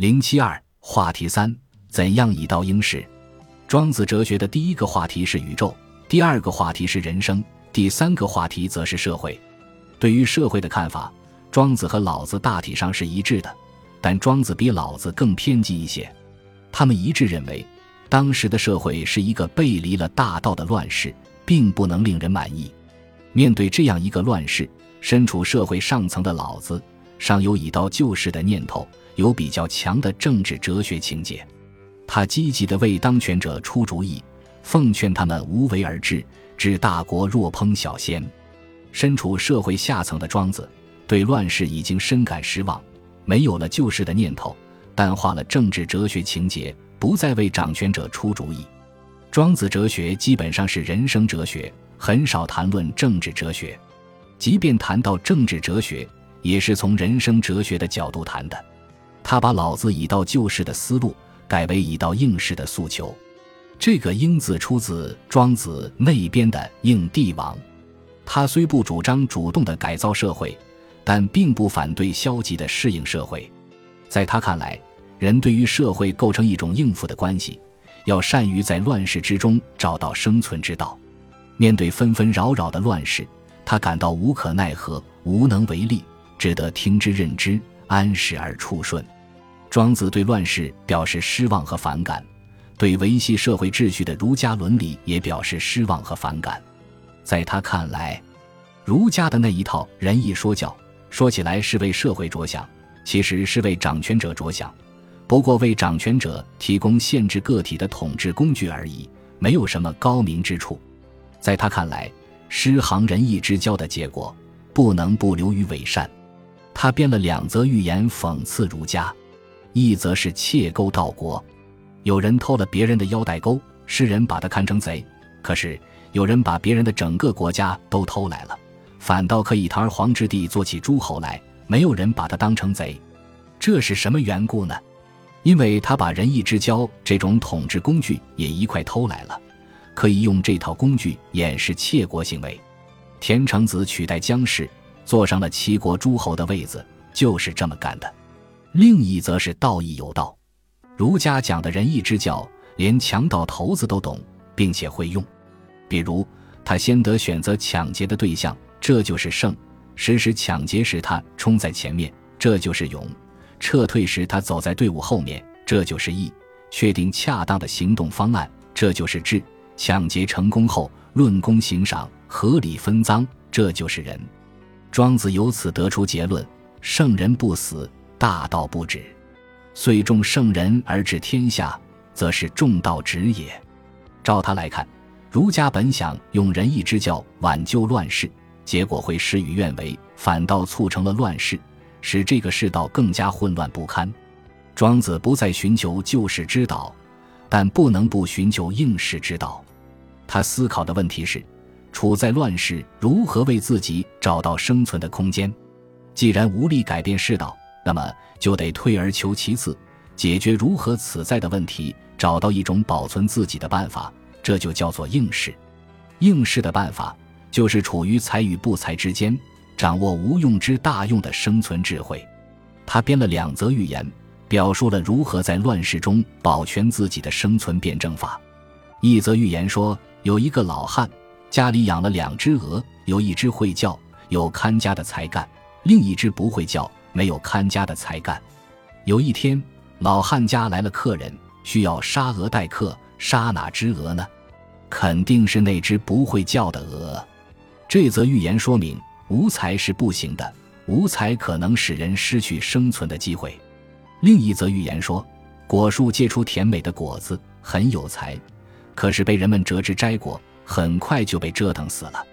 零七二话题三：怎样以道应世？庄子哲学的第一个话题是宇宙，第二个话题是人生，第三个话题则是社会。对于社会的看法，庄子和老子大体上是一致的，但庄子比老子更偏激一些。他们一致认为，当时的社会是一个背离了大道的乱世，并不能令人满意。面对这样一个乱世，身处社会上层的老子，尚有以道救世的念头，有比较强的政治哲学情节。他积极地为当权者出主意，奉劝他们无为而治，治大国若烹小鲜。身处社会下层的庄子，对乱世已经深感失望，没有了救世的念头，淡化了政治哲学情节，不再为掌权者出主意。庄子哲学基本上是人生哲学，很少谈论政治哲学。即便谈到政治哲学，也是从人生哲学的角度谈的。他把老子以道救世的思路改为以道应世的诉求。这个“应”字出自庄子内边的《应帝王》。他虽不主张主动的改造社会，但并不反对消极的适应社会。在他看来，人对于社会构成一种应付的关系，要善于在乱世之中找到生存之道。面对纷纷扰扰的乱世，他感到无可奈何、无能为力，只得听之任之，安适而处顺。庄子对乱世表示失望和反感，对维系社会秩序的儒家伦理也表示失望和反感。在他看来，儒家的那一套仁义说教，说起来是为社会着想，其实是为掌权者着想，不过为掌权者提供限制个体的统治工具而已，没有什么高明之处。在他看来，失行仁义之教的结果，不能不流于伪善。他编了两则寓言讽刺儒家，一则是窃钩盗国，有人偷了别人的腰带钩，世人把他看成贼，可是。有人把别人的整个国家都偷来了，反倒可以堂而皇之地做起诸侯来，没有人把他当成贼，这是什么缘故呢？因为他把仁义之交这种统治工具也一块偷来了，可以用这套工具掩饰窃国行为。田成子取代姜氏，坐上了齐国诸侯的位子，就是这么干的。另一则是道义有道，儒家讲的仁义之教，连强盗头子都懂，并且会用。比如，他先得选择抢劫的对象，这就是胜；实施抢劫时，他冲在前面，这就是勇；撤退时，他走在队伍后面，这就是义；确定恰当的行动方案，这就是智；抢劫成功后，论功行赏，合理分赃，这就是仁。庄子由此得出结论：圣人不死，大道不止；遂重圣人而治天下，则是重道止也。照他来看。儒家本想用仁义之教挽救乱世，结果会事与愿违，反倒促成了乱世，使这个世道更加混乱不堪。庄子不再寻求救世之道，但不能不寻求应世之道。他思考的问题是：处在乱世，如何为自己找到生存的空间？既然无力改变世道，那么就得退而求其次，解决如何此在的问题，找到一种保存自己的办法。这就叫做应试。应试的办法就是处于才与不才之间，掌握无用之大用的生存智慧。他编了两则寓言，表述了如何在乱世中保全自己的生存辩证法。一则寓言说，有一个老汉，家里养了两只鹅，有一只会叫，有看家的才干；另一只不会叫，没有看家的才干。有一天，老汉家来了客人，需要杀鹅待客。杀哪只鹅呢？肯定是那只不会叫的鹅。这则寓言说明，无才是不行的，无才可能使人失去生存的机会。另一则寓言说，果树结出甜美的果子，很有才，可是被人们折枝摘果，很快就被折腾死了。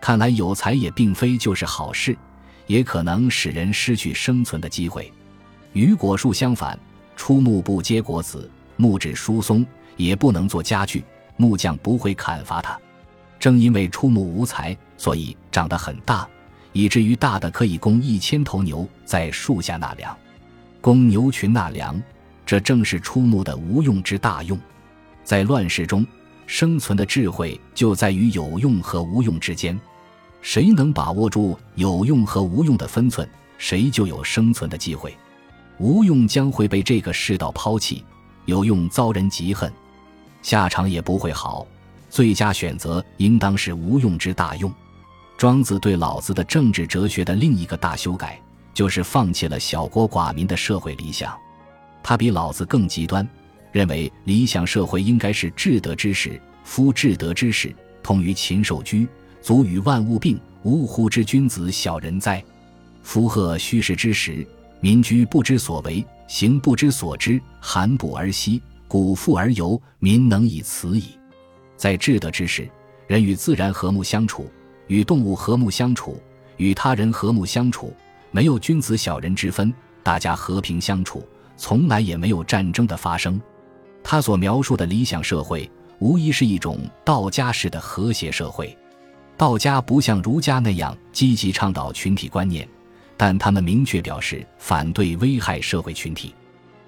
看来有才也并非就是好事，也可能使人失去生存的机会。与果树相反，出木不结果子，木质疏松。也不能做家具，木匠不会砍伐它。正因为出木无才，所以长得很大，以至于大的可以供一千头牛在树下纳凉，供牛群纳凉。这正是出木的无用之大用。在乱世中，生存的智慧就在于有用和无用之间。谁能把握住有用和无用的分寸，谁就有生存的机会。无用将会被这个世道抛弃，有用遭人嫉恨，下场也不会好。最佳选择应当是无用之大用。庄子对老子的政治哲学的另一个大修改，就是放弃了小国寡民的社会理想。他比老子更极端，认为理想社会应该是至德之时。夫至德之时，通于禽兽居，足与万物并，呜呼之君子小人哉！夫贺虚实之时，民居不知所为，行不知所知，寒补而息，谷富而游，民能以此矣。在至德之时，人与自然和睦相处，与动物和睦相处，与他人和睦相处，没有君子小人之分，大家和平相处，从来也没有战争的发生。他所描述的理想社会。无疑是一种道家式的和谐社会。道家不像儒家那样积极倡导群体观念，但他们明确表示反对危害社会群体。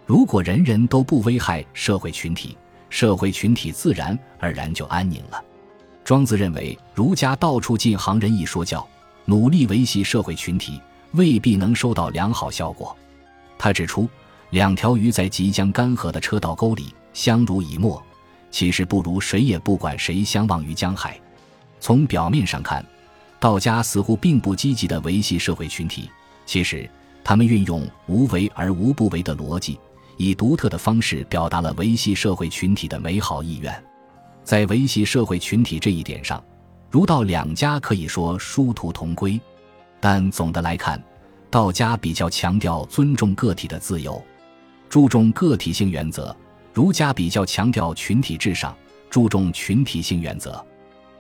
如果人人都不危害社会群体，社会群体自然而然就安宁了。庄子认为，儒家到处进行仁义说教，努力维系社会群体，未必能收到良好效果。他指出，两条鱼在即将干涸的车道沟里相濡以沫。其实不如谁也不管谁相忘于江海。从表面上看，道家似乎并不积极地维系社会群体。其实，他们运用无为而无不为的逻辑，以独特的方式表达了维系社会群体的美好意愿。在维系社会群体这一点上，儒道两家可以说殊途同归。但总的来看，道家比较强调尊重个体的自由，注重个体性原则。儒家比较强调群体至上，注重群体性原则。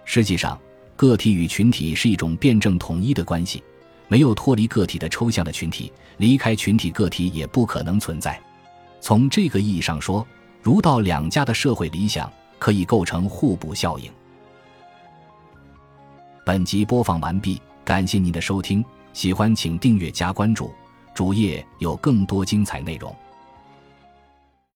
实际上，个体与群体是一种辩证统一的关系，没有脱离个体的抽象的群体，离开群体，个体也不可能存在。从这个意义上说，儒道两家的社会理想可以构成互补效应。本集播放完毕，感谢您的收听，喜欢请订阅加关注，主页有更多精彩内容。